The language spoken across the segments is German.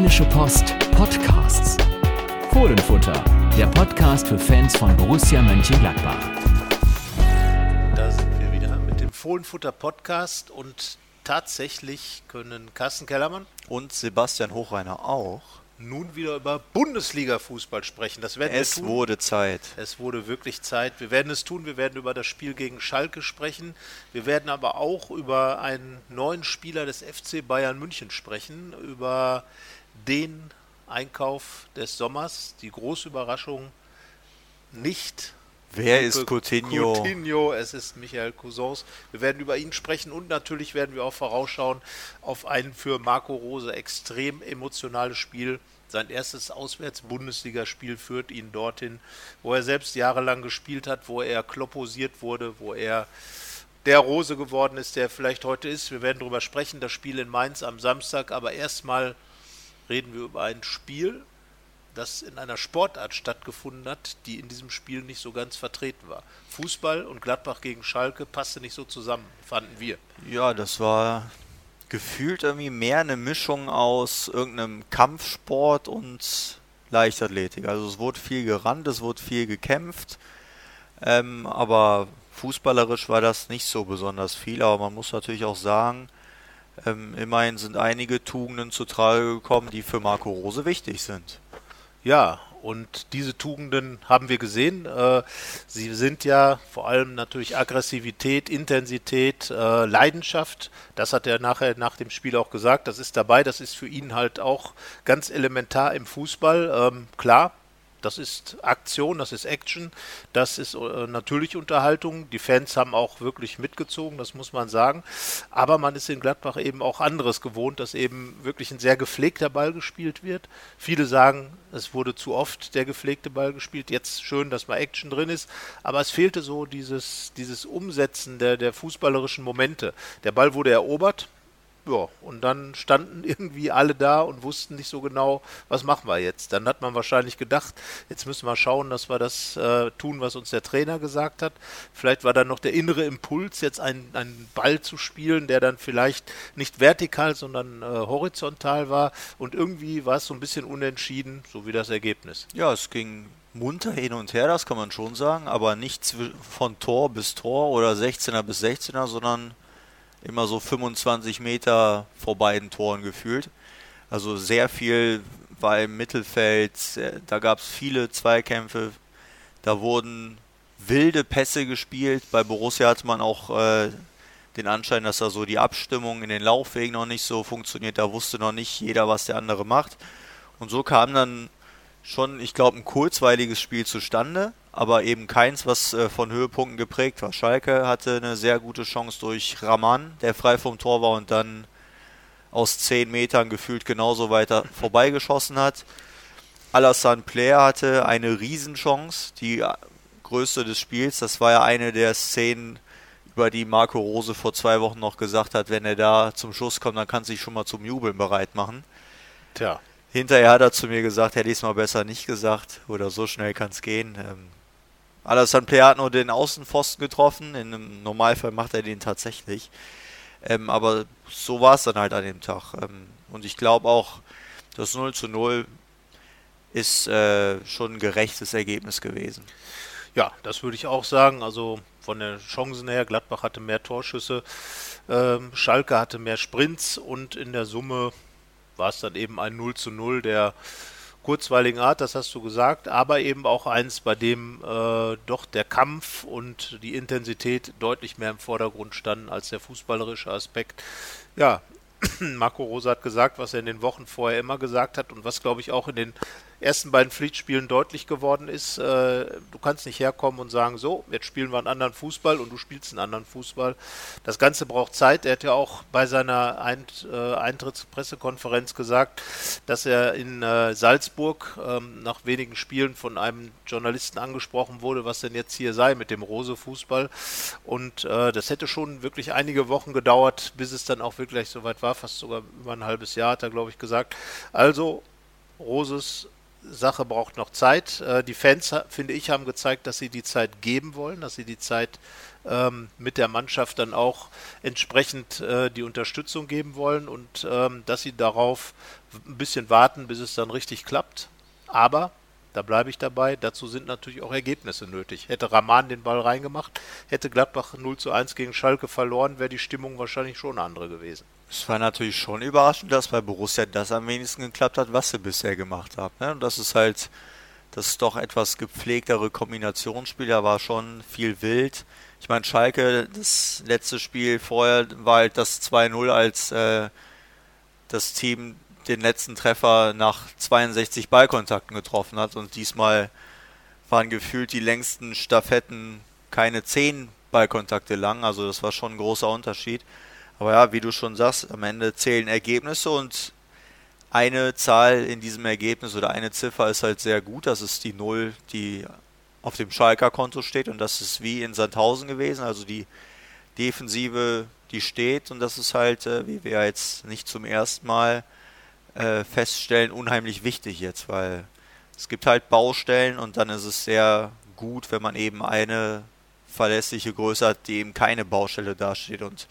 Rheinische Post Podcasts. Fohlenfutter, der Podcast für Fans von Borussia Mönchengladbach. Da sind wir wieder mit dem Fohlenfutter Podcast und tatsächlich können Carsten Kellermann und Sebastian Hochreiner auch nun wieder über Bundesliga-Fußball sprechen. Das werden es wir tun. wurde Zeit. Es wurde wirklich Zeit. Wir werden es tun. Wir werden über das Spiel gegen Schalke sprechen. Wir werden aber auch über einen neuen Spieler des FC Bayern München sprechen, über den Einkauf des Sommers, die große Überraschung nicht Wer ist Coutinho? Coutinho, es ist Michael Cousins. Wir werden über ihn sprechen und natürlich werden wir auch vorausschauen auf ein für Marco Rose extrem emotionales Spiel. Sein erstes Auswärts-Bundesligaspiel führt ihn dorthin, wo er selbst jahrelang gespielt hat, wo er klopposiert wurde, wo er der Rose geworden ist, der vielleicht heute ist. Wir werden darüber sprechen, das Spiel in Mainz am Samstag, aber erstmal reden wir über ein Spiel, das in einer Sportart stattgefunden hat, die in diesem Spiel nicht so ganz vertreten war. Fußball und Gladbach gegen Schalke passte nicht so zusammen, fanden wir. Ja, das war gefühlt irgendwie mehr eine Mischung aus irgendeinem Kampfsport und Leichtathletik. Also es wurde viel gerannt, es wurde viel gekämpft, ähm, aber fußballerisch war das nicht so besonders viel. Aber man muss natürlich auch sagen, ähm, immerhin sind einige Tugenden zu Trage gekommen, die für Marco Rose wichtig sind. Ja, und diese Tugenden haben wir gesehen. Äh, sie sind ja vor allem natürlich Aggressivität, Intensität, äh, Leidenschaft. Das hat er nachher nach dem Spiel auch gesagt. Das ist dabei. Das ist für ihn halt auch ganz elementar im Fußball. Ähm, klar, das ist Aktion, das ist Action, das ist äh, natürlich Unterhaltung. Die Fans haben auch wirklich mitgezogen, das muss man sagen. Aber man ist in Gladbach eben auch anderes gewohnt, dass eben wirklich ein sehr gepflegter Ball gespielt wird. Viele sagen, es wurde zu oft der gepflegte Ball gespielt. Jetzt schön, dass mal Action drin ist, aber es fehlte so dieses, dieses Umsetzen der, der fußballerischen Momente. Der Ball wurde erobert, ja, und dann standen irgendwie alle da und wussten nicht so genau, was machen wir jetzt. Dann hat man wahrscheinlich gedacht, jetzt müssen wir schauen, dass wir das äh, tun, was uns der Trainer gesagt hat. Vielleicht war dann noch der innere Impuls, jetzt einen, einen Ball zu spielen, der dann vielleicht nicht vertikal, sondern äh, horizontal war. Und irgendwie war es so ein bisschen unentschieden, so wie das Ergebnis. Ja, es ging munter hin und her, das kann man schon sagen, aber nicht von Tor bis Tor oder 16er bis 16er, sondern immer so 25 Meter vor beiden Toren gefühlt. Also sehr viel war im Mittelfeld, da gab es viele Zweikämpfe, da wurden wilde Pässe gespielt. Bei Borussia hatte man auch äh, den Anschein, dass da so die Abstimmung in den Laufwegen noch nicht so funktioniert. Da wusste noch nicht jeder, was der andere macht. Und so kam dann schon, ich glaube, ein kurzweiliges Spiel zustande aber eben keins, was äh, von Höhepunkten geprägt war. Schalke hatte eine sehr gute Chance durch Raman, der frei vom Tor war und dann aus 10 Metern gefühlt genauso weiter vorbeigeschossen hat. Alassane Player hatte eine Riesenchance, die größte des Spiels. Das war ja eine der Szenen, über die Marco Rose vor zwei Wochen noch gesagt hat, wenn er da zum Schuss kommt, dann kann sich schon mal zum Jubeln bereit machen. Tja. Hinterher hat er zu mir gesagt, hätte ich es mal besser nicht gesagt oder so schnell kann es gehen. Ähm, Alassane Player hat nur den Außenpfosten getroffen. In einem Normalfall macht er den tatsächlich. Ähm, aber so war es dann halt an dem Tag. Ähm, und ich glaube auch, das 0 zu 0 ist äh, schon ein gerechtes Ergebnis gewesen. Ja, das würde ich auch sagen. Also von den Chancen her, Gladbach hatte mehr Torschüsse, ähm, Schalke hatte mehr Sprints und in der Summe war es dann eben ein 0 zu 0, der kurzweiligen Art, das hast du gesagt, aber eben auch eins, bei dem äh, doch der Kampf und die Intensität deutlich mehr im Vordergrund standen als der fußballerische Aspekt. Ja, Marco Rosa hat gesagt, was er in den Wochen vorher immer gesagt hat und was, glaube ich, auch in den ersten beiden Pflichtspielen deutlich geworden ist. Äh, du kannst nicht herkommen und sagen, so, jetzt spielen wir einen anderen Fußball und du spielst einen anderen Fußball. Das Ganze braucht Zeit. Er hat ja auch bei seiner äh, Eintrittspressekonferenz gesagt, dass er in äh, Salzburg ähm, nach wenigen Spielen von einem Journalisten angesprochen wurde, was denn jetzt hier sei mit dem Rose-Fußball. Und das hätte schon wirklich einige Wochen gedauert, bis es dann auch wirklich soweit war. Fast sogar über ein halbes Jahr hat er, glaube ich, gesagt. Also Roses Sache braucht noch Zeit. Äh, die Fans, finde ich, haben gezeigt, dass sie die Zeit geben wollen, dass sie die Zeit ähm, mit der Mannschaft dann auch entsprechend äh, die Unterstützung geben wollen und ähm, dass sie darauf ein bisschen warten, bis es dann richtig klappt. Aber da bleibe ich dabei. Dazu sind natürlich auch Ergebnisse nötig. Hätte Rahman den Ball reingemacht, hätte Gladbach 0 zu 1 gegen Schalke verloren, wäre die Stimmung wahrscheinlich schon eine andere gewesen. Es war natürlich schon überraschend, dass bei Borussia das am wenigsten geklappt hat, was sie bisher gemacht haben. Ne? Und das ist halt das doch etwas gepflegtere Kombinationsspiel. Da war schon viel wild. Ich meine, Schalke, das letzte Spiel vorher war halt das 2-0, als äh, das Team den letzten Treffer nach 62 Ballkontakten getroffen hat. Und diesmal waren gefühlt die längsten Staffetten keine 10 Ballkontakte lang. Also das war schon ein großer Unterschied. Aber ja, wie du schon sagst, am Ende zählen Ergebnisse und eine Zahl in diesem Ergebnis oder eine Ziffer ist halt sehr gut. Das ist die Null, die auf dem Schalker Konto steht. Und das ist wie in Sandhausen gewesen. Also die Defensive, die steht. Und das ist halt, äh, wie wir jetzt nicht zum ersten Mal äh, feststellen, unheimlich wichtig jetzt, weil es gibt halt Baustellen und dann ist es sehr gut, wenn man eben eine verlässliche Größe hat, die eben keine Baustelle dasteht und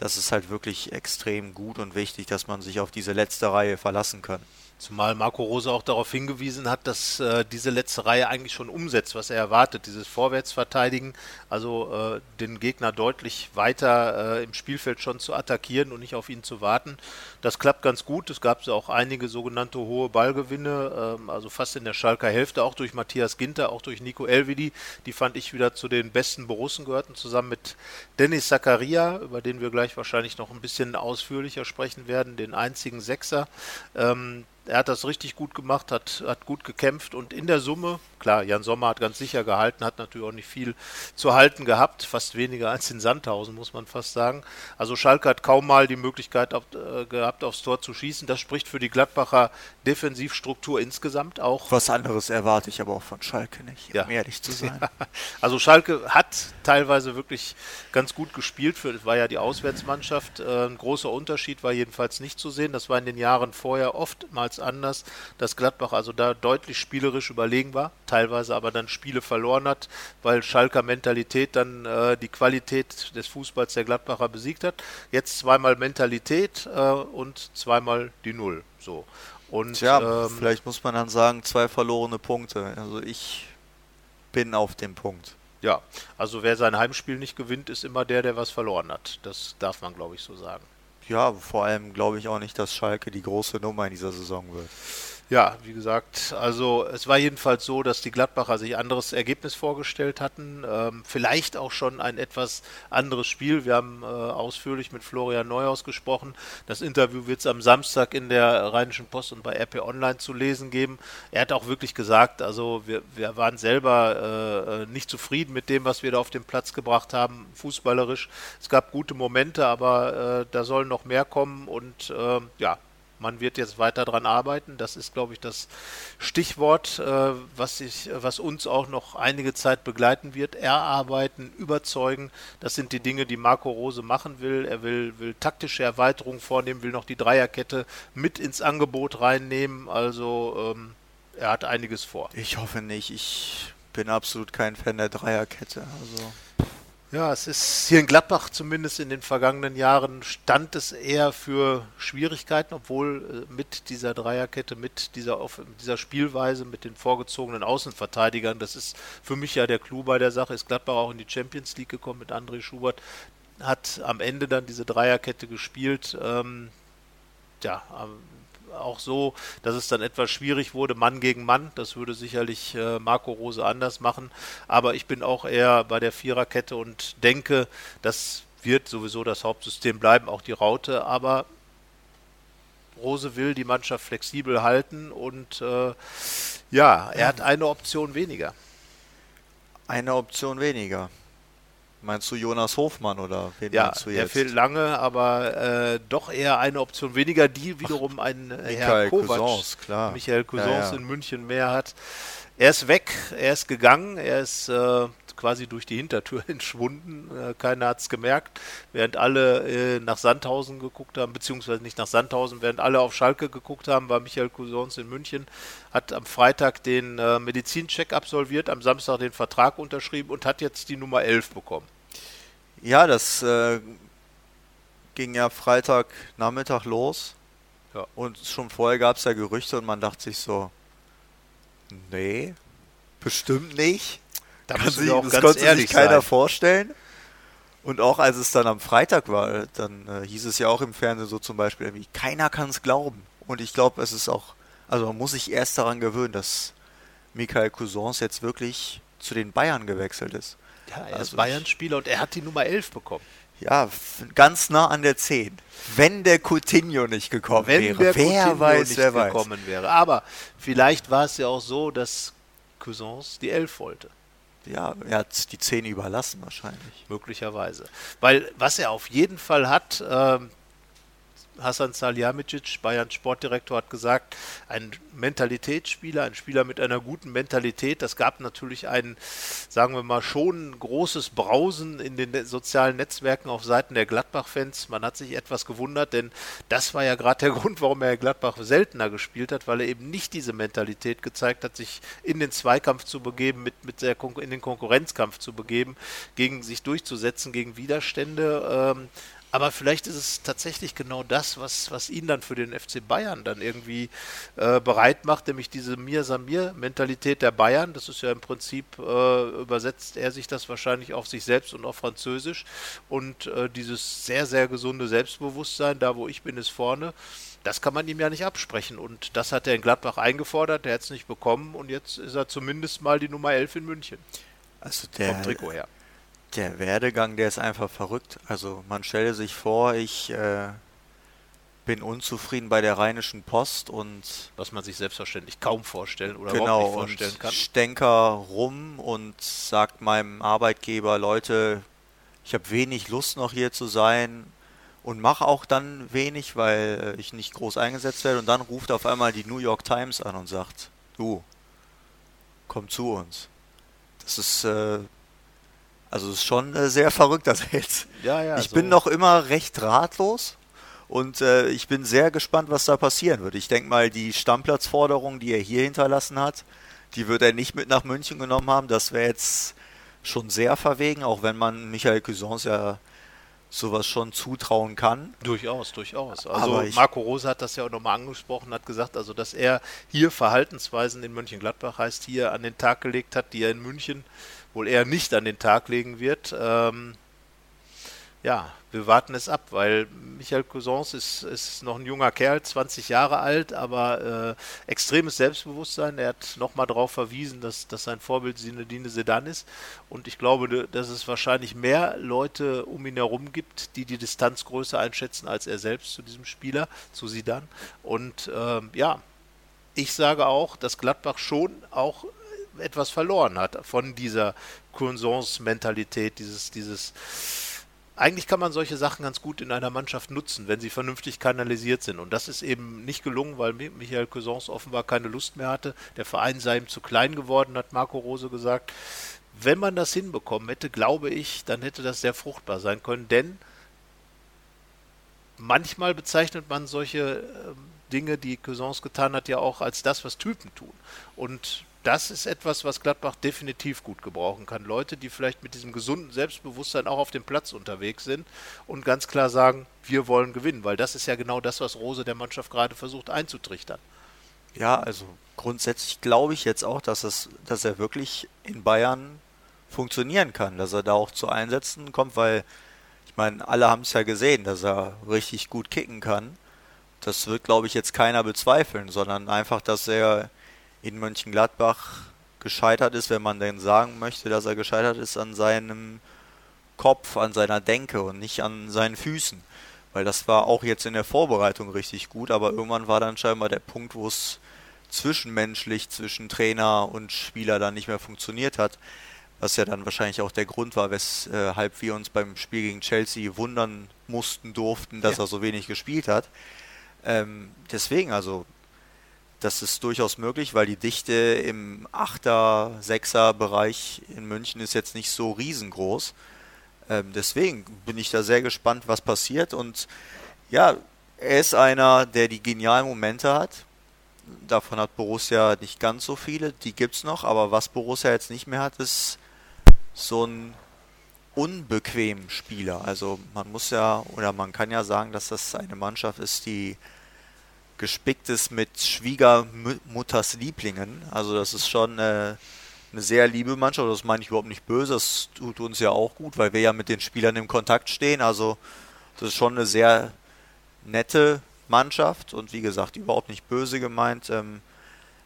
das ist halt wirklich extrem gut und wichtig, dass man sich auf diese letzte Reihe verlassen kann. Zumal Marco Rose auch darauf hingewiesen hat, dass äh, diese letzte Reihe eigentlich schon umsetzt, was er erwartet, dieses Vorwärtsverteidigen, also äh, den Gegner deutlich weiter äh, im Spielfeld schon zu attackieren und nicht auf ihn zu warten. Das klappt ganz gut. Es gab auch einige sogenannte hohe Ballgewinne, ähm, also fast in der Schalker Hälfte, auch durch Matthias Ginter, auch durch Nico Elvidi. Die fand ich wieder zu den besten Borussen gehörten, zusammen mit Dennis Zakaria, über den wir gleich wahrscheinlich noch ein bisschen ausführlicher sprechen werden, den einzigen Sechser. Ähm, er hat das richtig gut gemacht, hat, hat gut gekämpft und in der Summe, klar, Jan Sommer hat ganz sicher gehalten, hat natürlich auch nicht viel zu halten gehabt, fast weniger als in Sandhausen, muss man fast sagen. Also Schalke hat kaum mal die Möglichkeit äh, gehabt, aufs Tor zu schießen. Das spricht für die Gladbacher Defensivstruktur insgesamt auch. Was anderes erwarte ich aber auch von Schalke nicht, ja. um ehrlich zu sein. Ja. Also Schalke hat teilweise wirklich ganz gut gespielt, für, war ja die Auswärtsmannschaft. Äh, ein großer Unterschied war jedenfalls nicht zu sehen. Das war in den Jahren vorher oftmals anders, dass Gladbach also da deutlich spielerisch überlegen war, teilweise aber dann Spiele verloren hat, weil Schalker Mentalität dann äh, die Qualität des Fußballs der Gladbacher besiegt hat. Jetzt zweimal Mentalität äh, und zweimal die Null. So. Und, Tja, ähm, vielleicht muss man dann sagen, zwei verlorene Punkte. Also ich bin auf dem Punkt. Ja, also wer sein Heimspiel nicht gewinnt, ist immer der, der was verloren hat. Das darf man, glaube ich, so sagen. Ja, vor allem glaube ich auch nicht, dass Schalke die große Nummer in dieser Saison wird. Ja, wie gesagt, also es war jedenfalls so, dass die Gladbacher sich anderes Ergebnis vorgestellt hatten. Ähm, vielleicht auch schon ein etwas anderes Spiel. Wir haben äh, ausführlich mit Florian Neuhaus gesprochen. Das Interview wird es am Samstag in der Rheinischen Post und bei RP Online zu lesen geben. Er hat auch wirklich gesagt, also wir, wir waren selber äh, nicht zufrieden mit dem, was wir da auf den Platz gebracht haben, fußballerisch. Es gab gute Momente, aber äh, da soll noch mehr kommen und äh, ja, man wird jetzt weiter daran arbeiten. Das ist, glaube ich, das Stichwort, äh, was, sich, was uns auch noch einige Zeit begleiten wird. Erarbeiten, überzeugen. Das sind die Dinge, die Marco Rose machen will. Er will, will taktische Erweiterungen vornehmen, will noch die Dreierkette mit ins Angebot reinnehmen. Also ähm, er hat einiges vor. Ich hoffe nicht. Ich bin absolut kein Fan der Dreierkette. Also ja, es ist hier in Gladbach zumindest in den vergangenen Jahren stand es eher für Schwierigkeiten, obwohl äh, mit dieser Dreierkette, mit dieser, dieser Spielweise, mit den vorgezogenen Außenverteidigern, das ist für mich ja der Clou bei der Sache, ist Gladbach auch in die Champions League gekommen mit André Schubert, hat am Ende dann diese Dreierkette gespielt. Ähm, ja, auch so, dass es dann etwas schwierig wurde, Mann gegen Mann. Das würde sicherlich äh, Marco Rose anders machen. Aber ich bin auch eher bei der Viererkette und denke, das wird sowieso das Hauptsystem bleiben, auch die Raute. Aber Rose will die Mannschaft flexibel halten und äh, ja, er hat eine Option weniger. Eine Option weniger. Meinst du Jonas Hofmann oder wen ja, meinst du jetzt? Der fehlt lange, aber äh, doch eher eine Option weniger, die wiederum Ach, ein äh, Herr Kovac, Cousins, klar. Michael Cousins ja, ja. in München mehr hat. Er ist weg, er ist gegangen, er ist äh, quasi durch die Hintertür entschwunden. Äh, keiner hat es gemerkt, während alle äh, nach Sandhausen geguckt haben, beziehungsweise nicht nach Sandhausen, während alle auf Schalke geguckt haben, war Michael Cousins in München, hat am Freitag den äh, Medizincheck absolviert, am Samstag den Vertrag unterschrieben und hat jetzt die Nummer 11 bekommen. Ja, das äh, ging ja Freitagnachmittag los. Ja. Und schon vorher gab es ja Gerüchte und man dachte sich so, nee, bestimmt nicht. Da kann sich, das konnte sich keiner sein. vorstellen. Und auch als es dann am Freitag war, dann äh, hieß es ja auch im Fernsehen so zum Beispiel, irgendwie, keiner kann es glauben. Und ich glaube, es ist auch, also man muss sich erst daran gewöhnen, dass Michael Cousins jetzt wirklich zu den Bayern gewechselt ist. Ja, er also ist Bayern-Spieler und er hat die Nummer 11 bekommen. Ja, ganz nah an der 10. Wenn der Coutinho nicht gekommen Wenn wäre, der wer Coutinho weiß, nicht wer gekommen weiß. wäre. Aber vielleicht war es ja auch so, dass Cousins die 11 wollte. Ja, er hat die 10 überlassen wahrscheinlich. Möglicherweise. Weil was er auf jeden Fall hat, ähm, Hasan Salihamidzic, Bayern Sportdirektor, hat gesagt, ein Mentalitätsspieler, ein Spieler mit einer guten Mentalität. Das gab natürlich ein, sagen wir mal, schon großes Brausen in den sozialen Netzwerken auf Seiten der Gladbach-Fans. Man hat sich etwas gewundert, denn das war ja gerade der Grund, warum er Gladbach seltener gespielt hat, weil er eben nicht diese Mentalität gezeigt hat, sich in den Zweikampf zu begeben, mit, mit der in den Konkurrenzkampf zu begeben, gegen sich durchzusetzen, gegen Widerstände. Ähm, aber vielleicht ist es tatsächlich genau das, was, was ihn dann für den FC Bayern dann irgendwie äh, bereit macht, nämlich diese Mir-Samir-Mentalität der Bayern. Das ist ja im Prinzip, äh, übersetzt er sich das wahrscheinlich auf sich selbst und auf Französisch. Und äh, dieses sehr, sehr gesunde Selbstbewusstsein, da wo ich bin, ist vorne. Das kann man ihm ja nicht absprechen. Und das hat er in Gladbach eingefordert, der hat es nicht bekommen. Und jetzt ist er zumindest mal die Nummer 11 in München. Also der, vom Trikot her der Werdegang, der ist einfach verrückt. Also man stelle sich vor, ich äh, bin unzufrieden bei der Rheinischen Post und was man sich selbstverständlich kaum vorstellen oder genau, überhaupt nicht vorstellen kann. Stenker rum und sagt meinem Arbeitgeber, Leute, ich habe wenig Lust noch hier zu sein und mache auch dann wenig, weil ich nicht groß eingesetzt werde und dann ruft auf einmal die New York Times an und sagt, du, komm zu uns. Das ist äh, also es ist schon äh, sehr verrückt, das jetzt. Ja, ja. Ich so. bin noch immer recht ratlos und äh, ich bin sehr gespannt, was da passieren wird. Ich denke mal, die Stammplatzforderung, die er hier hinterlassen hat, die wird er nicht mit nach München genommen haben. Das wäre jetzt schon sehr verwegen, auch wenn man Michael Cousins ja sowas schon zutrauen kann. Durchaus, durchaus. Also Marco Rose hat das ja auch nochmal angesprochen, hat gesagt, also dass er hier Verhaltensweisen in Mönchengladbach heißt, hier an den Tag gelegt hat, die er in München wohl eher nicht an den Tag legen wird. Ähm, ja, wir warten es ab, weil Michael Cousins ist, ist noch ein junger Kerl, 20 Jahre alt, aber äh, extremes Selbstbewusstsein. Er hat nochmal darauf verwiesen, dass, dass sein Vorbild Sinedine Sedan ist. Und ich glaube, dass es wahrscheinlich mehr Leute um ihn herum gibt, die die Distanz größer einschätzen als er selbst zu diesem Spieler, zu Sidan. Und ähm, ja, ich sage auch, dass Gladbach schon auch etwas verloren hat von dieser Cousins-Mentalität, dieses, dieses eigentlich kann man solche Sachen ganz gut in einer Mannschaft nutzen, wenn sie vernünftig kanalisiert sind. Und das ist eben nicht gelungen, weil Michael Cousins offenbar keine Lust mehr hatte. Der Verein sei ihm zu klein geworden, hat Marco Rose gesagt. Wenn man das hinbekommen hätte, glaube ich, dann hätte das sehr fruchtbar sein können, denn manchmal bezeichnet man solche äh, Dinge, die Cousins getan hat, ja auch als das, was Typen tun. Und das ist etwas, was Gladbach definitiv gut gebrauchen kann. Leute, die vielleicht mit diesem gesunden Selbstbewusstsein auch auf dem Platz unterwegs sind und ganz klar sagen, wir wollen gewinnen, weil das ist ja genau das, was Rose der Mannschaft gerade versucht einzutrichtern. Ja, also grundsätzlich glaube ich jetzt auch, dass, es, dass er wirklich in Bayern funktionieren kann, dass er da auch zu Einsätzen kommt, weil ich meine, alle haben es ja gesehen, dass er richtig gut kicken kann. Das wird, glaube ich, jetzt keiner bezweifeln, sondern einfach, dass er in Mönchengladbach gescheitert ist, wenn man denn sagen möchte, dass er gescheitert ist an seinem Kopf, an seiner Denke und nicht an seinen Füßen. Weil das war auch jetzt in der Vorbereitung richtig gut, aber irgendwann war dann scheinbar der Punkt, wo es zwischenmenschlich zwischen Trainer und Spieler dann nicht mehr funktioniert hat. Was ja dann wahrscheinlich auch der Grund war, weshalb wir uns beim Spiel gegen Chelsea wundern mussten durften, dass ja. er so wenig gespielt hat. Ähm, deswegen, also das ist durchaus möglich, weil die Dichte im 8er, 6er Bereich in München ist jetzt nicht so riesengroß. Ähm, deswegen bin ich da sehr gespannt, was passiert. Und ja, er ist einer, der die genialen Momente hat. Davon hat Borussia nicht ganz so viele, die gibt es noch, aber was Borussia jetzt nicht mehr hat, ist so ein unbequemen Spieler. Also man muss ja oder man kann ja sagen, dass das eine Mannschaft ist, die gespickt ist mit Schwiegermutters Lieblingen. Also das ist schon äh, eine sehr liebe Mannschaft. Das meine ich überhaupt nicht böse. Das tut uns ja auch gut, weil wir ja mit den Spielern im Kontakt stehen. Also das ist schon eine sehr nette Mannschaft und wie gesagt, überhaupt nicht böse gemeint. Ähm,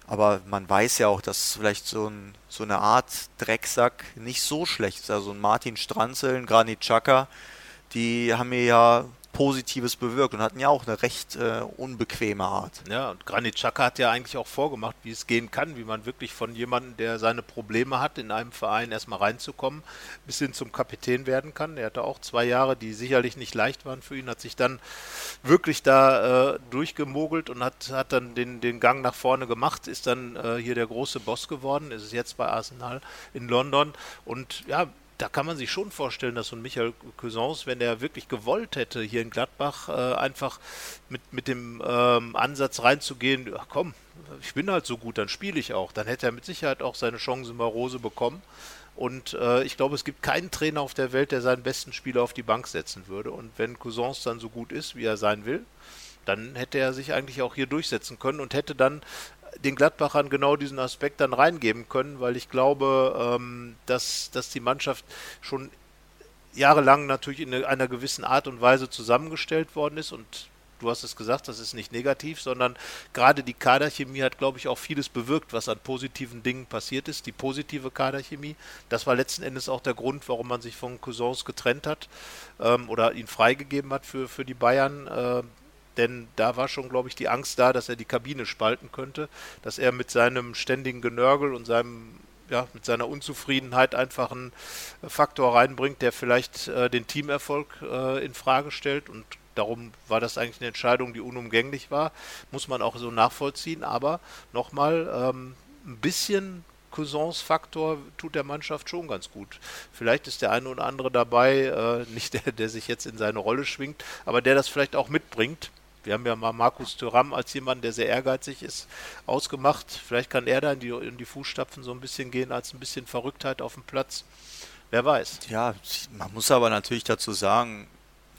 aber man weiß ja auch, dass vielleicht so, ein, so eine Art Drecksack nicht so schlecht ist. Also ein Martin Stranzel, ein Granit Xhaka, die haben mir ja Positives bewirkt und hatten ja auch eine recht äh, unbequeme Art. Ja, und Granit Xhaka hat ja eigentlich auch vorgemacht, wie es gehen kann, wie man wirklich von jemandem, der seine Probleme hat, in einem Verein erstmal reinzukommen, bis hin zum Kapitän werden kann. Er hatte auch zwei Jahre, die sicherlich nicht leicht waren für ihn, hat sich dann wirklich da äh, durchgemogelt und hat, hat dann den, den Gang nach vorne gemacht, ist dann äh, hier der große Boss geworden, ist es jetzt bei Arsenal in London und ja, da kann man sich schon vorstellen, dass so ein Michael Cousins, wenn er wirklich gewollt hätte, hier in Gladbach äh, einfach mit, mit dem ähm, Ansatz reinzugehen, ach komm, ich bin halt so gut, dann spiele ich auch, dann hätte er mit Sicherheit auch seine Chance bei Rose bekommen. Und äh, ich glaube, es gibt keinen Trainer auf der Welt, der seinen besten Spieler auf die Bank setzen würde. Und wenn Cousins dann so gut ist, wie er sein will, dann hätte er sich eigentlich auch hier durchsetzen können und hätte dann den Gladbachern genau diesen Aspekt dann reingeben können, weil ich glaube, ähm, dass, dass die Mannschaft schon jahrelang natürlich in einer gewissen Art und Weise zusammengestellt worden ist und du hast es gesagt, das ist nicht negativ, sondern gerade die Kaderchemie hat, glaube ich, auch vieles bewirkt, was an positiven Dingen passiert ist. Die positive Kaderchemie, das war letzten Endes auch der Grund, warum man sich von Cousins getrennt hat ähm, oder ihn freigegeben hat für, für die Bayern. Äh, denn da war schon, glaube ich, die Angst da, dass er die Kabine spalten könnte, dass er mit seinem ständigen Genörgel und seinem ja, mit seiner Unzufriedenheit einfach einen Faktor reinbringt, der vielleicht äh, den Teamerfolg äh, in Frage stellt. Und darum war das eigentlich eine Entscheidung, die unumgänglich war, muss man auch so nachvollziehen, aber nochmal ähm, ein bisschen Cousins-Faktor tut der Mannschaft schon ganz gut. Vielleicht ist der eine oder andere dabei, äh, nicht der, der sich jetzt in seine Rolle schwingt, aber der das vielleicht auch mitbringt wir haben ja mal Markus Thuram als jemand, der sehr ehrgeizig ist, ausgemacht. Vielleicht kann er da in die, in die Fußstapfen so ein bisschen gehen, als ein bisschen Verrücktheit auf dem Platz. Wer weiß. Ja, man muss aber natürlich dazu sagen,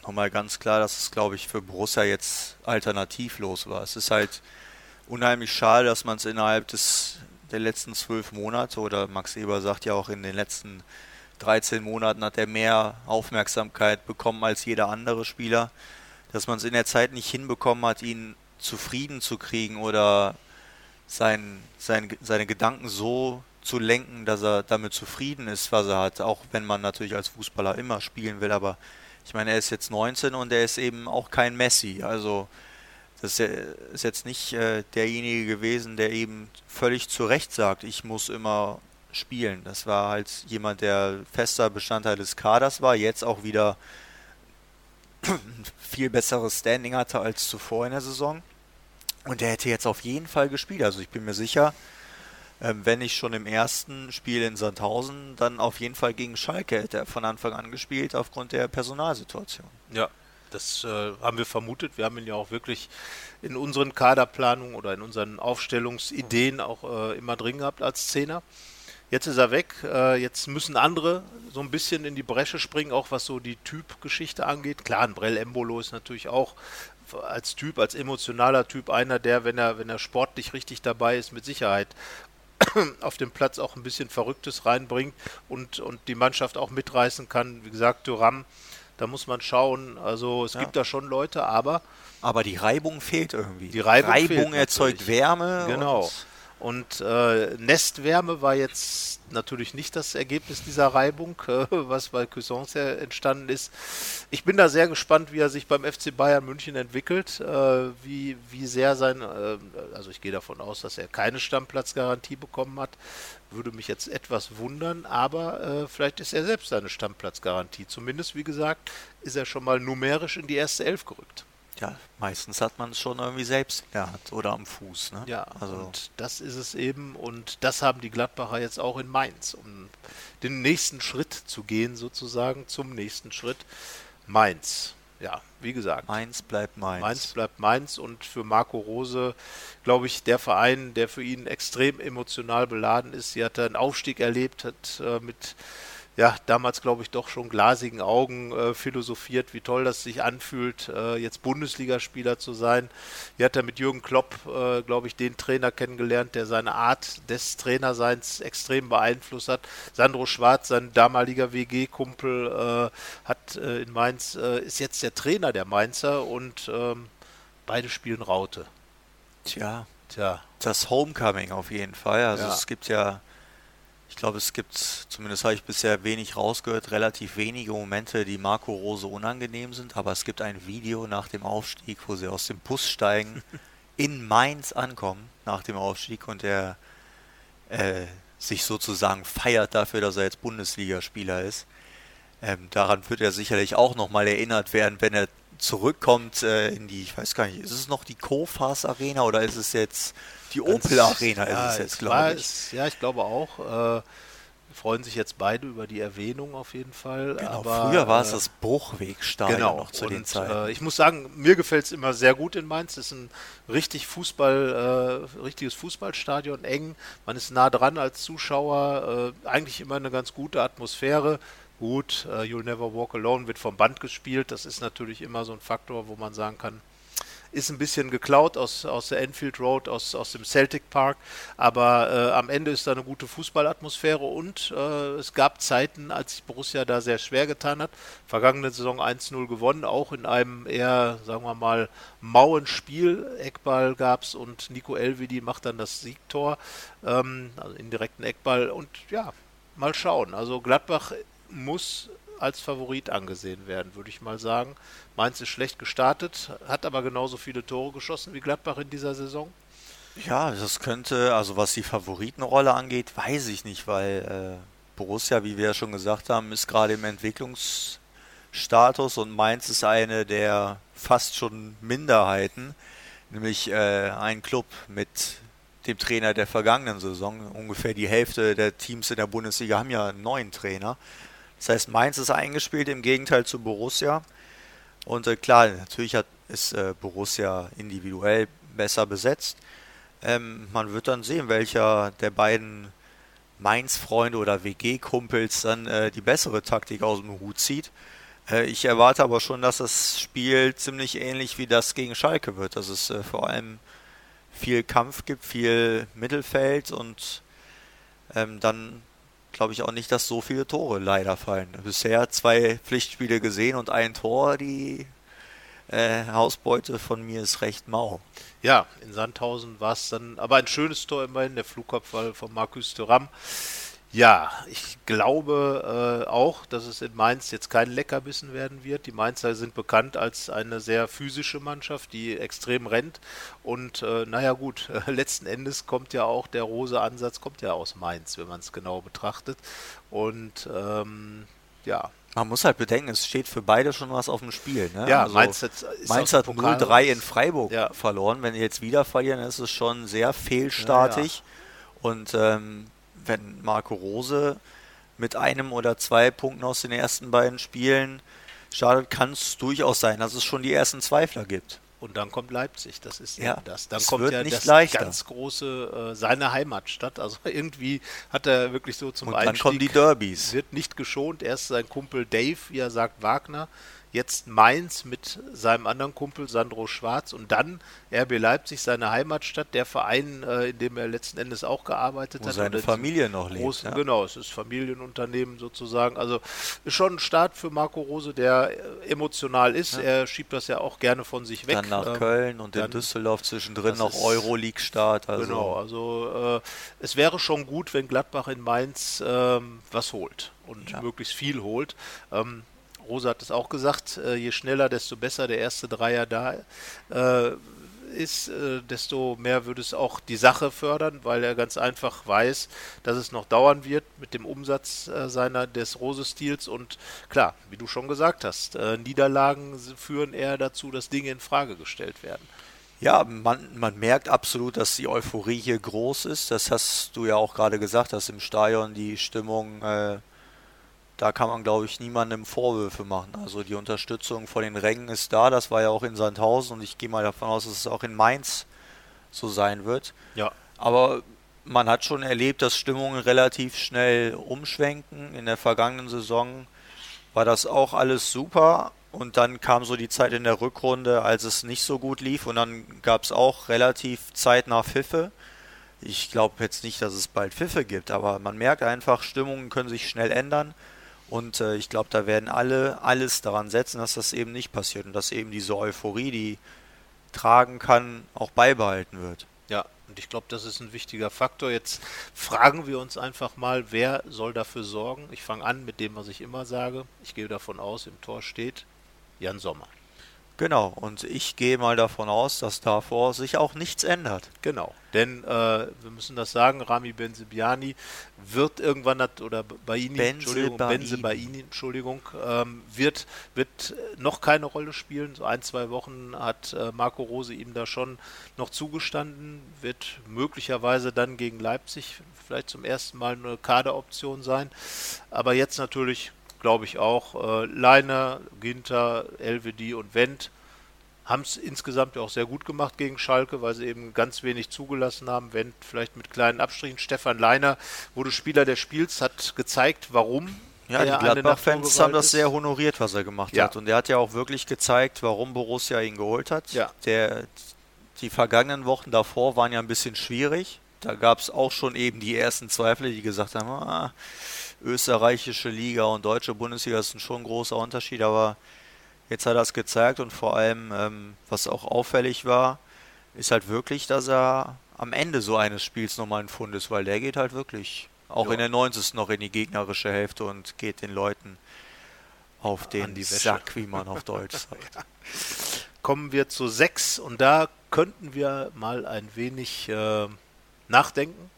nochmal ganz klar, dass es, glaube ich, für Borussia jetzt alternativlos war. Es ist halt unheimlich schade, dass man es innerhalb des, der letzten zwölf Monate, oder Max Eber sagt ja auch in den letzten 13 Monaten hat er mehr Aufmerksamkeit bekommen als jeder andere Spieler dass man es in der Zeit nicht hinbekommen hat, ihn zufrieden zu kriegen oder sein, sein, seine Gedanken so zu lenken, dass er damit zufrieden ist, was er hat, auch wenn man natürlich als Fußballer immer spielen will, aber ich meine, er ist jetzt 19 und er ist eben auch kein Messi, also das ist jetzt nicht äh, derjenige gewesen, der eben völlig zu Recht sagt, ich muss immer spielen. Das war halt jemand, der fester Bestandteil des Kaders war, jetzt auch wieder viel besseres Standing hatte als zuvor in der Saison. Und er hätte jetzt auf jeden Fall gespielt. Also ich bin mir sicher, ähm, wenn nicht schon im ersten Spiel in Sandhausen, dann auf jeden Fall gegen Schalke hätte er von Anfang an gespielt aufgrund der Personalsituation. Ja, das äh, haben wir vermutet. Wir haben ihn ja auch wirklich in unseren Kaderplanungen oder in unseren Aufstellungsideen auch äh, immer drin gehabt als Zehner. Jetzt ist er weg. Äh, jetzt müssen andere so ein bisschen in die Bresche springen, auch was so die Typgeschichte angeht. Klar, ein Brell Embolo ist natürlich auch als Typ, als emotionaler Typ einer, der, wenn er, wenn er sportlich richtig dabei ist, mit Sicherheit auf dem Platz auch ein bisschen Verrücktes reinbringt und, und die Mannschaft auch mitreißen kann. Wie gesagt, Thuram, da muss man schauen. Also es ja. gibt da schon Leute, aber. Aber die Reibung fehlt irgendwie. Die Reibung, Reibung erzeugt Wärme. Genau. Und äh, Nestwärme war jetzt natürlich nicht das Ergebnis dieser Reibung, äh, was bei ja entstanden ist. Ich bin da sehr gespannt, wie er sich beim FC Bayern München entwickelt, äh, wie, wie sehr sein, äh, also ich gehe davon aus, dass er keine Stammplatzgarantie bekommen hat, würde mich jetzt etwas wundern, aber äh, vielleicht ist er selbst seine Stammplatzgarantie. Zumindest, wie gesagt, ist er schon mal numerisch in die erste Elf gerückt ja, meistens hat man es schon irgendwie selbst in der Hand oder am Fuß. Ne? Ja, also und das ist es eben und das haben die Gladbacher jetzt auch in Mainz, um den nächsten Schritt zu gehen, sozusagen zum nächsten Schritt. Mainz, ja, wie gesagt. Mainz bleibt Mainz. Mainz bleibt Mainz und für Marco Rose, glaube ich, der Verein, der für ihn extrem emotional beladen ist. Sie hat einen Aufstieg erlebt, hat äh, mit ja, damals glaube ich doch schon glasigen Augen äh, philosophiert, wie toll das sich anfühlt, äh, jetzt Bundesligaspieler zu sein. Hier hat er mit Jürgen Klopp, äh, glaube ich, den Trainer kennengelernt, der seine Art des Trainerseins extrem beeinflusst hat. Sandro Schwarz, sein damaliger WG-Kumpel, äh, hat äh, in Mainz, äh, ist jetzt der Trainer der Mainzer und ähm, beide spielen Raute. Tja, Tja. Das Homecoming auf jeden Fall. Also Ja. es gibt ja, ich glaube, es gibt, zumindest habe ich bisher wenig rausgehört, relativ wenige Momente, die Marco Rose unangenehm sind, aber es gibt ein Video nach dem Aufstieg, wo sie aus dem Bus steigen, in Mainz ankommen nach dem Aufstieg und er äh, sich sozusagen feiert dafür, dass er jetzt Bundesligaspieler ist. Ähm, daran wird er sicherlich auch nochmal erinnert werden, wenn er zurückkommt äh, in die, ich weiß gar nicht, ist es noch die Kofas Arena oder ist es jetzt die Opel Arena? ja, ist es jetzt, glaube ich. ja, ich glaube auch. Äh, freuen sich jetzt beide über die Erwähnung auf jeden Fall. Genau, aber, früher war es äh, das Bruchwegstadion Genau, noch zu und, den Zeiten. Äh, ich muss sagen, mir gefällt es immer sehr gut in Mainz. Es ist ein richtig Fußball, äh, richtiges Fußballstadion, eng. Man ist nah dran als Zuschauer. Äh, eigentlich immer eine ganz gute Atmosphäre. Gut, äh, You'll Never Walk Alone wird vom Band gespielt. Das ist natürlich immer so ein Faktor, wo man sagen kann, ist ein bisschen geklaut aus, aus der Enfield Road, aus, aus dem Celtic Park, aber äh, am Ende ist da eine gute Fußballatmosphäre und äh, es gab Zeiten, als sich Borussia da sehr schwer getan hat. Vergangene Saison 1-0 gewonnen, auch in einem eher, sagen wir mal, mauen Spiel. Eckball gab es und Nico Elvedi macht dann das Siegtor, ähm, also indirekten Eckball und ja, mal schauen. Also Gladbach muss als Favorit angesehen werden, würde ich mal sagen. Mainz ist schlecht gestartet, hat aber genauso viele Tore geschossen wie Gladbach in dieser Saison. Ja, das könnte, also was die Favoritenrolle angeht, weiß ich nicht, weil äh, Borussia, wie wir ja schon gesagt haben, ist gerade im Entwicklungsstatus und Mainz ist eine der fast schon Minderheiten, nämlich äh, ein Club mit dem Trainer der vergangenen Saison. Ungefähr die Hälfte der Teams in der Bundesliga haben ja einen neuen Trainer. Das heißt, Mainz ist eingespielt im Gegenteil zu Borussia. Und äh, klar, natürlich hat, ist äh, Borussia individuell besser besetzt. Ähm, man wird dann sehen, welcher der beiden Mainz-Freunde oder WG-Kumpels dann äh, die bessere Taktik aus dem Hut zieht. Äh, ich erwarte aber schon, dass das Spiel ziemlich ähnlich wie das gegen Schalke wird. Dass es äh, vor allem viel Kampf gibt, viel Mittelfeld und ähm, dann glaube ich auch nicht, dass so viele Tore leider fallen. Bisher zwei Pflichtspiele gesehen und ein Tor. Die äh, Hausbeute von mir ist recht mau. Ja, in Sandhausen war es dann, aber ein schönes Tor immerhin, der Flugkopfball von Marcus Thuram. Ja, ich glaube äh, auch, dass es in Mainz jetzt kein Leckerbissen werden wird. Die Mainzer sind bekannt als eine sehr physische Mannschaft, die extrem rennt. Und äh, naja gut, äh, letzten Endes kommt ja auch der rose Ansatz, kommt ja aus Mainz, wenn man es genau betrachtet. Und ähm, ja, Man muss halt bedenken, es steht für beide schon was auf dem Spiel. Ne? ja Also Mainz, hat, ist Mainz hat dem Pokal 0-3 in. Freiburg Ja. verloren. Wenn die jetzt wieder verlieren, ist es schon sehr fehlstartig. Und ähm, wenn Marco Rose mit einem oder zwei Punkten aus den ersten beiden Spielen startet, kann es durchaus sein, dass es schon die ersten Zweifler gibt. Und dann kommt Leipzig, das ist Ja, das. Dann kommt wird ja nicht das leichter. ganz große, äh, seine Heimatstadt. Also irgendwie hat er wirklich so zum Und dann Einstieg, kommen die Derbys. wird nicht geschont. Erst sein Kumpel Dave, wie er sagt, Wagner. Jetzt Mainz mit seinem anderen Kumpel Sandro Schwarz und dann RB Leipzig, seine Heimatstadt, der Verein, äh, in dem er letzten Endes auch gearbeitet Wo hat. seine Familie noch lebt, Großen, ja. Genau, es ist Familienunternehmen sozusagen. Also ist schon ein Start für Marco Rose, der äh, emotional ist. Ja. Er schiebt das ja auch gerne von sich weg. Dann nach Ähm, Köln und in Düsseldorf zwischendrin noch Euroleague-Start. Also Genau, also äh, es wäre schon gut, wenn Gladbach in Mainz ähm, was holt und Ja. möglichst viel holt. Ähm, Rosa hat es auch gesagt, äh, je schneller, desto besser der erste Dreier da äh, ist, äh, desto mehr würde es auch die Sache fördern, weil er ganz einfach weiß, dass es noch dauern wird mit dem Umsatz seiner des Rose-Stils und klar, wie du schon gesagt hast, Niederlagen führen eher dazu, dass Dinge in Frage gestellt werden. Ja, man, man merkt absolut, dass die Euphorie hier groß ist. Das hast du ja auch gerade gesagt, dass im Stadion die Stimmung, äh, da kann man, glaube ich, niemandem Vorwürfe machen. Also die Unterstützung von den Rängen ist da. Das war ja auch in Sandhausen und ich gehe mal davon aus, dass es auch in Mainz so sein wird. Ja. Aber man hat schon erlebt, dass Stimmungen relativ schnell umschwenken. In der vergangenen Saison war das auch alles super. Und dann kam so die Zeit in der Rückrunde, als es nicht so gut lief. Und dann gab es auch relativ zeitnah Pfiffe. Ich glaube jetzt nicht, dass es bald Pfiffe gibt, aber man merkt einfach, Stimmungen können sich schnell ändern. Und äh, ich glaube, da werden alle alles daran setzen, dass das eben nicht passiert und dass eben diese Euphorie, die tragen kann, auch beibehalten wird. Ja, und ich glaube, das ist ein wichtiger Faktor. Jetzt fragen wir uns einfach mal, wer soll dafür sorgen? Ich fange an mit dem, was ich immer sage. Ich gehe davon aus, im Tor steht Jan Sommer. Genau, und ich gehe mal davon aus, dass davor sich auch nichts ändert. Genau, denn äh, wir müssen das sagen, Rami Benzebiani wird irgendwann, oder Baini, Entschuldigung, Benze Baini, Entschuldigung, ähm, wird, wird noch keine Rolle spielen. So ein, zwei Wochen hat äh, Marco Rose ihm da schon noch zugestanden, wird möglicherweise dann gegen Leipzig vielleicht zum ersten Mal eine Kaderoption sein. Aber jetzt natürlich glaube ich auch. Äh, Leiner, Ginter, LWD und Wendt haben es insgesamt auch sehr gut gemacht gegen Schalke, weil sie eben ganz wenig zugelassen haben. Wendt vielleicht mit kleinen Abstrichen. Stefan Leiner wurde Spieler des Spiels, hat gezeigt, warum. Ja, die Gladbach-Fans haben das sehr honoriert, was er gemacht ja. hat. Und er hat ja auch wirklich gezeigt, warum Borussia ihn geholt hat. Ja. Der, die vergangenen Wochen davor waren ja ein bisschen schwierig. Da gab es auch schon eben die ersten Zweifel, die gesagt haben, ah, österreichische Liga und deutsche Bundesliga ist schon ein großer Unterschied, aber jetzt hat er es gezeigt und vor allem, ähm, was auch auffällig war, ist halt wirklich, dass er am Ende so eines Spiels nochmal ein Fund ist, weil der geht halt wirklich auch ja. in der 90. noch in die gegnerische Hälfte und geht den Leuten auf den Sack, wie man auf Deutsch sagt. Kommen wir zu 6 und da könnten wir mal ein wenig äh, nachdenken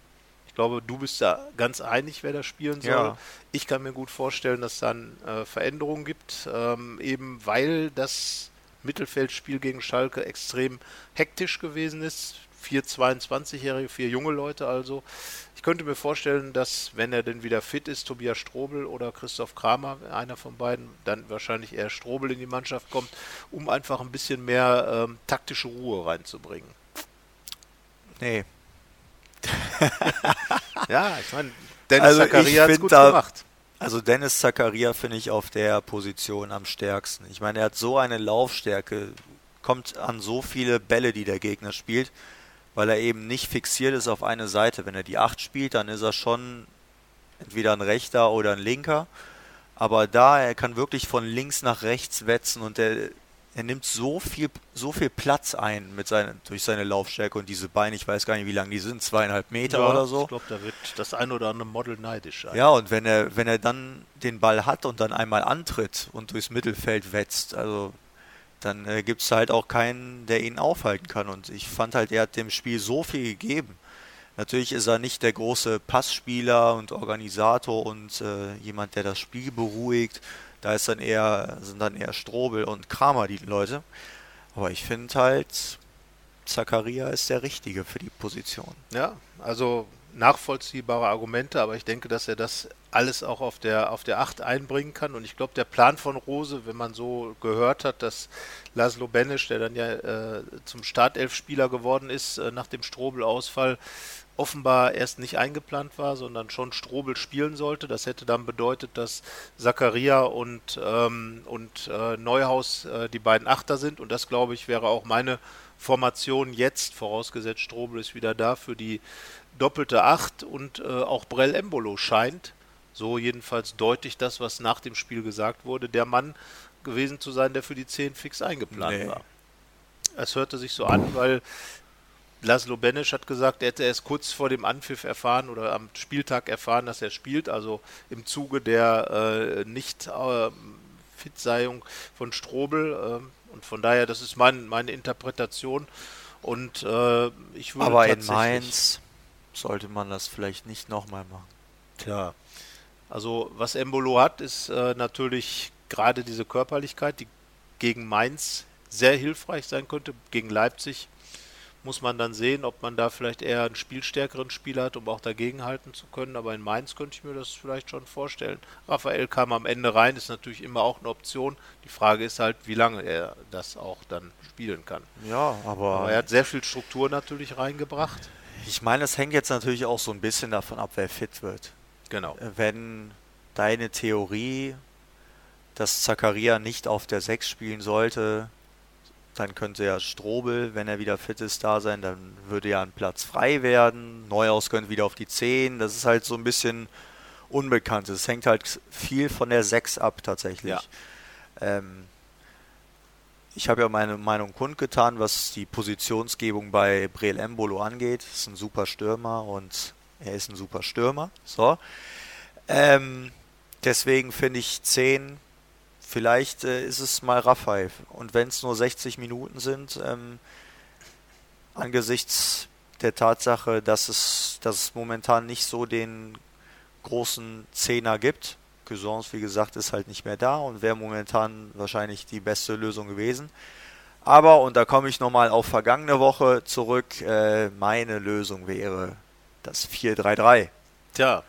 glaube, du bist da ganz einig, wer da spielen soll. Ja. Ich kann mir gut vorstellen, dass es dann äh, Veränderungen gibt, ähm, eben weil das Mittelfeldspiel gegen Schalke extrem hektisch gewesen ist. Vier 22-Jährige, vier junge Leute also. Ich könnte mir vorstellen, dass, wenn er denn wieder fit ist, Tobias Strobel oder Christoph Kramer, einer von beiden, dann wahrscheinlich eher Strobel in die Mannschaft kommt, um einfach ein bisschen mehr ähm, taktische Ruhe reinzubringen. Nee, ja, ich meine, Dennis also Zakaria hat gut da, gemacht. Also Dennis Zakaria finde ich auf der Position am stärksten. Ich meine, er hat so eine Laufstärke, kommt an so viele Bälle, die der Gegner spielt, weil er eben nicht fixiert ist auf eine Seite. Wenn er die 8 spielt, dann ist er schon entweder ein rechter oder ein linker. Aber da, er kann wirklich von links nach rechts wetzen und der er nimmt so viel, so viel Platz ein mit seinen, durch seine Laufstärke und diese Beine, ich weiß gar nicht, wie lang die sind, zweieinhalb Meter ja, oder so. Ich glaube, da wird das ein oder andere Model neidisch sein. Ja, und wenn er, wenn er dann den Ball hat und dann einmal antritt und durchs Mittelfeld wetzt, also dann äh, gibt es halt auch keinen, der ihn aufhalten kann. Und ich fand halt, er hat dem Spiel so viel gegeben. Natürlich ist er nicht der große Passspieler und Organisator und äh, jemand, der das Spiel beruhigt da ist dann eher, sind dann eher Strobel und Kramer die Leute. Aber ich finde halt, Zakaria ist der Richtige für die Position. Ja, also nachvollziehbare Argumente, aber ich denke, dass er das alles auch auf der auf der 8 einbringen kann. Und ich glaube, der Plan von Rose, wenn man so gehört hat, dass Laszlo Benisch, der dann ja äh, zum Startelf-Spieler geworden ist, äh, nach dem Strobel-Ausfall, offenbar erst nicht eingeplant war, sondern schon Strobel spielen sollte. Das hätte dann bedeutet, dass Zakaria und, ähm, und äh, Neuhaus äh, die beiden Achter sind. Und das, glaube ich, wäre auch meine Formation jetzt, vorausgesetzt Strobel ist wieder da, für die doppelte Acht. Und äh, auch Brell Embolo scheint, so jedenfalls deutlich das, was nach dem Spiel gesagt wurde, der Mann gewesen zu sein, der für die 10 fix eingeplant nee. war. Es hörte sich so an, weil Laszlo Benesch hat gesagt, er hätte erst kurz vor dem Anpfiff erfahren oder am Spieltag erfahren, dass er spielt, also im Zuge der äh, nicht äh, Fitseiung von Strobel. Äh, und von daher, das ist mein, meine Interpretation. Und äh, ich würde Aber in Mainz sollte man das vielleicht nicht nochmal machen. Tja, also was Embolo hat, ist äh, natürlich gerade diese Körperlichkeit, die gegen Mainz sehr hilfreich sein könnte, gegen Leipzig muss man dann sehen, ob man da vielleicht eher einen spielstärkeren Spieler hat, um auch dagegenhalten zu können. Aber in Mainz könnte ich mir das vielleicht schon vorstellen. Raphael kam am Ende rein, ist natürlich immer auch eine Option. Die Frage ist halt, wie lange er das auch dann spielen kann. Ja, aber, Aber er hat sehr viel Struktur natürlich reingebracht. ich meine, es hängt jetzt natürlich auch so ein bisschen davon ab, wer fit wird. Genau. Wenn deine Theorie, dass Zakaria nicht auf der 6 spielen sollte, dann könnte ja Strobel, wenn er wieder fit ist, da sein. Dann würde ja ein Platz frei werden. Neuhaus könnte wieder auf die 10. Das ist halt so ein bisschen unbekannt. Es hängt halt viel von der 6 ab tatsächlich. Ja. Ähm, ich habe ja meine Meinung kundgetan, was die Positionsgebung bei Breel Embolo angeht. Ist ein super Stürmer und er ist ein super Stürmer. So. Ähm, deswegen finde ich 10 vielleicht äh, ist es mal Raphael. Und wenn es nur 60 Minuten sind, ähm, angesichts der Tatsache, dass es, dass es momentan nicht so den großen Zehner gibt, Cousins, wie gesagt, ist halt nicht mehr da und wäre momentan wahrscheinlich die beste Lösung gewesen. Aber, und da komme ich nochmal auf vergangene Woche zurück, äh, meine Lösung wäre das 4-3-3. Tja,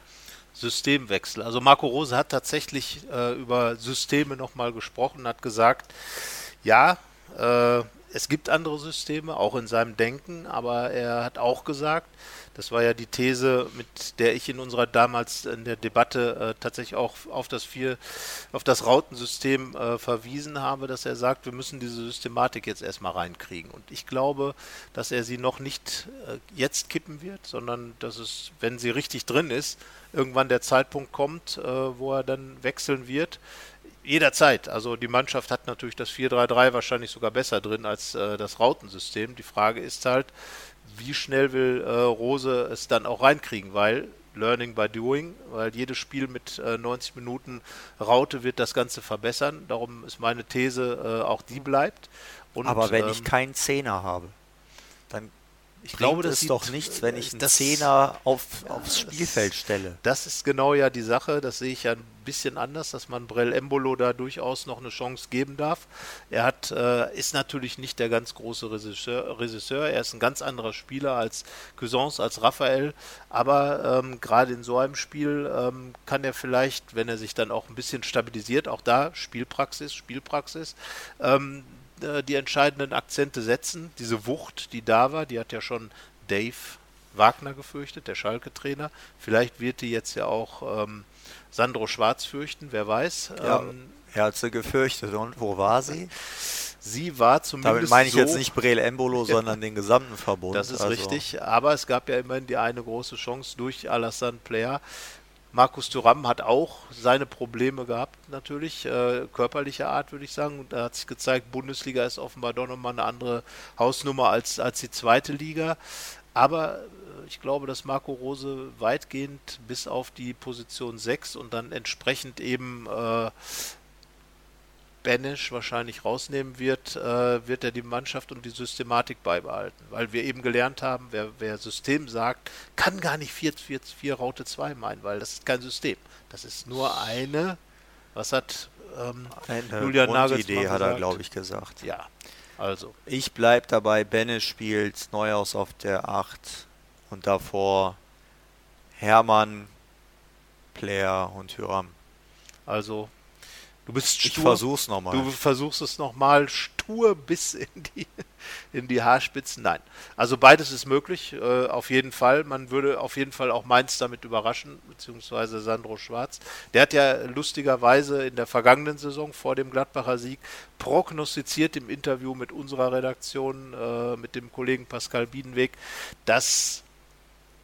Systemwechsel. Also Marco Rose hat tatsächlich äh, über Systeme nochmal gesprochen, hat gesagt, ja, äh, es gibt andere Systeme, auch in seinem Denken, aber er hat auch gesagt, das war ja die These, mit der ich in unserer damals in der Debatte äh, tatsächlich auch auf das vier, auf das Rautensystem äh, verwiesen habe, dass er sagt, wir müssen diese Systematik jetzt erstmal reinkriegen. Und ich glaube, dass er sie noch nicht äh, jetzt kippen wird, sondern dass es, wenn sie richtig drin ist, irgendwann der Zeitpunkt kommt, äh, wo er dann wechseln wird. Jederzeit. Also die Mannschaft hat natürlich das 4-3-3 wahrscheinlich sogar besser drin als äh, das Rautensystem. Die Frage ist halt, wie schnell will äh, Rose es dann auch reinkriegen, weil Learning by Doing, weil jedes Spiel mit äh, 90 Minuten Raute wird das Ganze verbessern. Darum ist meine These, äh, auch die bleibt. Und, Aber wenn ähm, ich keinen Zehner habe, ich glaube, das sieht- doch nichts, wenn ich einen das- Zehner auf, aufs Spielfeld stelle. Das ist genau ja die Sache, das sehe ich ja ein bisschen anders, dass man Brell Embolo da durchaus noch eine Chance geben darf. Er hat, äh, ist natürlich nicht der ganz große Regisseur, Regisseur, er ist ein ganz anderer Spieler als Cousins, als Raphael, aber ähm, gerade in so einem Spiel ähm, kann er vielleicht, wenn er sich dann auch ein bisschen stabilisiert, auch da Spielpraxis, Spielpraxis, ähm, äh, die entscheidenden Akzente setzen. Diese Wucht, die da war, die hat ja schon Dave Wagner gefürchtet, der Schalke-Trainer. Vielleicht wird die jetzt ja auch ähm, Sandro Schwarz fürchten, wer weiß. Ja, Ähm, er hat sie gefürchtet. Und wo war sie? sie war zumindest Damit meine ich so, jetzt nicht Breel Embolo, sondern den gesamten Verbund. Das ist Also, richtig, aber es gab ja immerhin die eine große Chance durch Alassane Player. Markus Thuram hat auch seine Probleme gehabt, natürlich, äh, körperlicher Art, würde ich sagen. Da hat sich gezeigt, Bundesliga ist offenbar doch nochmal eine andere Hausnummer als, als die zweite Liga. Aber äh, ich glaube, dass Marco Rose weitgehend bis auf die Position 6 und dann entsprechend eben äh, Banish wahrscheinlich rausnehmen wird, äh, wird er die Mannschaft und die Systematik beibehalten. Weil wir eben gelernt haben, wer, wer System sagt, kann gar nicht 4-4-4 Raute 2 meinen, weil das ist kein System. Das ist nur eine, was hat ähm, eine Julian Nagelsmann hat er, glaube ich, gesagt. Ja, also. Ich bleibe dabei, Benne spielt Neuhaus auf der 8 und davor Hermann, Player und Hyram. Also, du bist Ich stur. versuch's nochmal. Du versuchst es nochmal stur bis in die, in die Haarspitzen. Nein. Also beides ist möglich, äh, auf jeden Fall. Man würde auf jeden Fall auch Mainz damit überraschen, beziehungsweise Sandro Schwarz. Der hat ja lustigerweise in der vergangenen Saison vor dem Gladbacher Sieg prognostiziert im Interview mit unserer Redaktion, äh, mit dem Kollegen Pascal Biedenweg, dass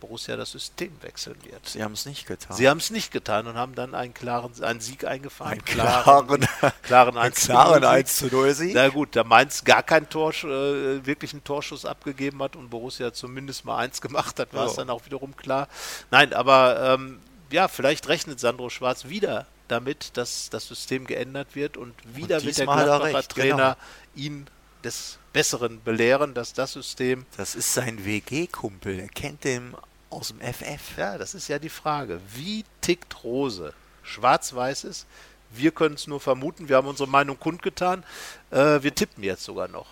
Borussia das System wechseln wird. Sie haben es nicht getan. Sie haben es nicht getan und haben dann einen klaren einen Sieg eingefahren. einen klaren, klaren einen 1 zu klaren 0 Sieg. 1 zu 0 Sieg. Na gut, da Mainz gar keinen Torsch, äh, wirklichen Torschuss abgegeben hat und Borussia zumindest mal eins gemacht hat, war es Ja. dann auch wiederum klar. Nein, aber ähm, ja, vielleicht rechnet Sandro Schwarz wieder damit, dass das System geändert wird und wieder wird der er Gladbacher recht, Trainer ihn des Besseren belehren, dass das System Das ist sein WG-Kumpel. Er kennt den aus dem FF. Ja, das ist ja die Frage. Wie tickt Rose? Schwarz-Weiß ist. Wir können es nur vermuten. Wir haben unsere Meinung kundgetan. Äh, wir tippen jetzt sogar noch.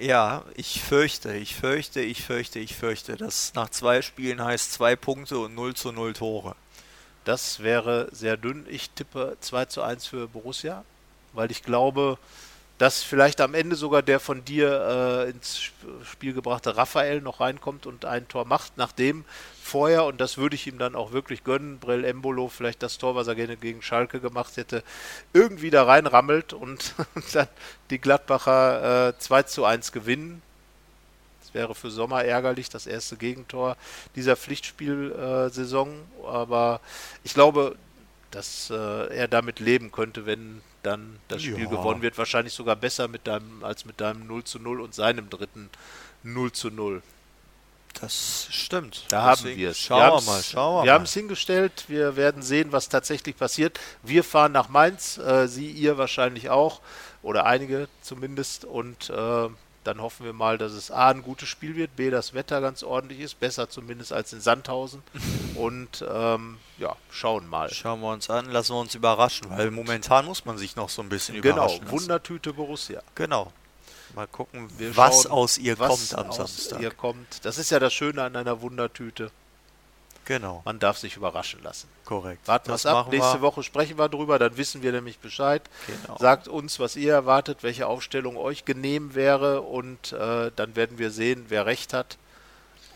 Ja, ich fürchte, ich fürchte, ich fürchte, ich fürchte, dass nach zwei Spielen heißt zwei Punkte und 0 zu 0 Tore. Das wäre sehr dünn. Ich tippe 2 zu 1 für Borussia, weil ich glaube, dass vielleicht am Ende sogar der von dir äh, ins Spiel gebrachte Raphael noch reinkommt und ein Tor macht, nachdem vorher, und das würde ich ihm dann auch wirklich gönnen, Brell Embolo vielleicht das Tor, was er gerne gegen Schalke gemacht hätte, irgendwie da reinrammelt und dann die Gladbacher äh, 2 zu 1 gewinnen. Das wäre für Sommer ärgerlich, das erste Gegentor dieser Pflichtspielsaison, äh, aber ich glaube, dass äh, er damit leben könnte, wenn dann das Spiel ja. gewonnen wird. Wahrscheinlich sogar besser mit deinem, als mit deinem 0 zu 0 und seinem dritten 0 zu 0. Das stimmt. Da Deswegen haben wir es. Schauen wir mal. Schauen wir wir haben es hingestellt. Wir werden sehen, was tatsächlich passiert. Wir fahren nach Mainz. Äh, Sie, ihr wahrscheinlich auch. Oder einige zumindest. Und äh, dann hoffen wir mal, dass es A ein gutes Spiel wird, B das Wetter ganz ordentlich ist, besser zumindest als in Sandhausen. Und ähm, ja, schauen mal. Schauen wir uns an, lassen wir uns überraschen, weil momentan muss man sich noch so ein bisschen genau, überraschen. Genau, Wundertüte Borussia. Genau. Mal gucken, wir was schauen, aus ihr kommt am Samstag. Ihr kommt. Das ist ja das Schöne an einer Wundertüte. Genau. Man darf sich überraschen lassen. Korrekt. Warten wir es ab. Nächste wir. Woche sprechen wir drüber, dann wissen wir nämlich Bescheid. Genau. Sagt uns, was ihr erwartet, welche Aufstellung euch genehm wäre und äh, dann werden wir sehen, wer recht hat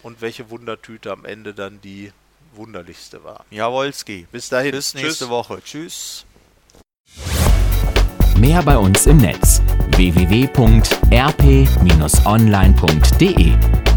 und welche Wundertüte am Ende dann die wunderlichste war. Jawolski. Bis dahin. Bis nächste Tschüss. Woche. Tschüss. Mehr bei uns im Netz www.rp-online.de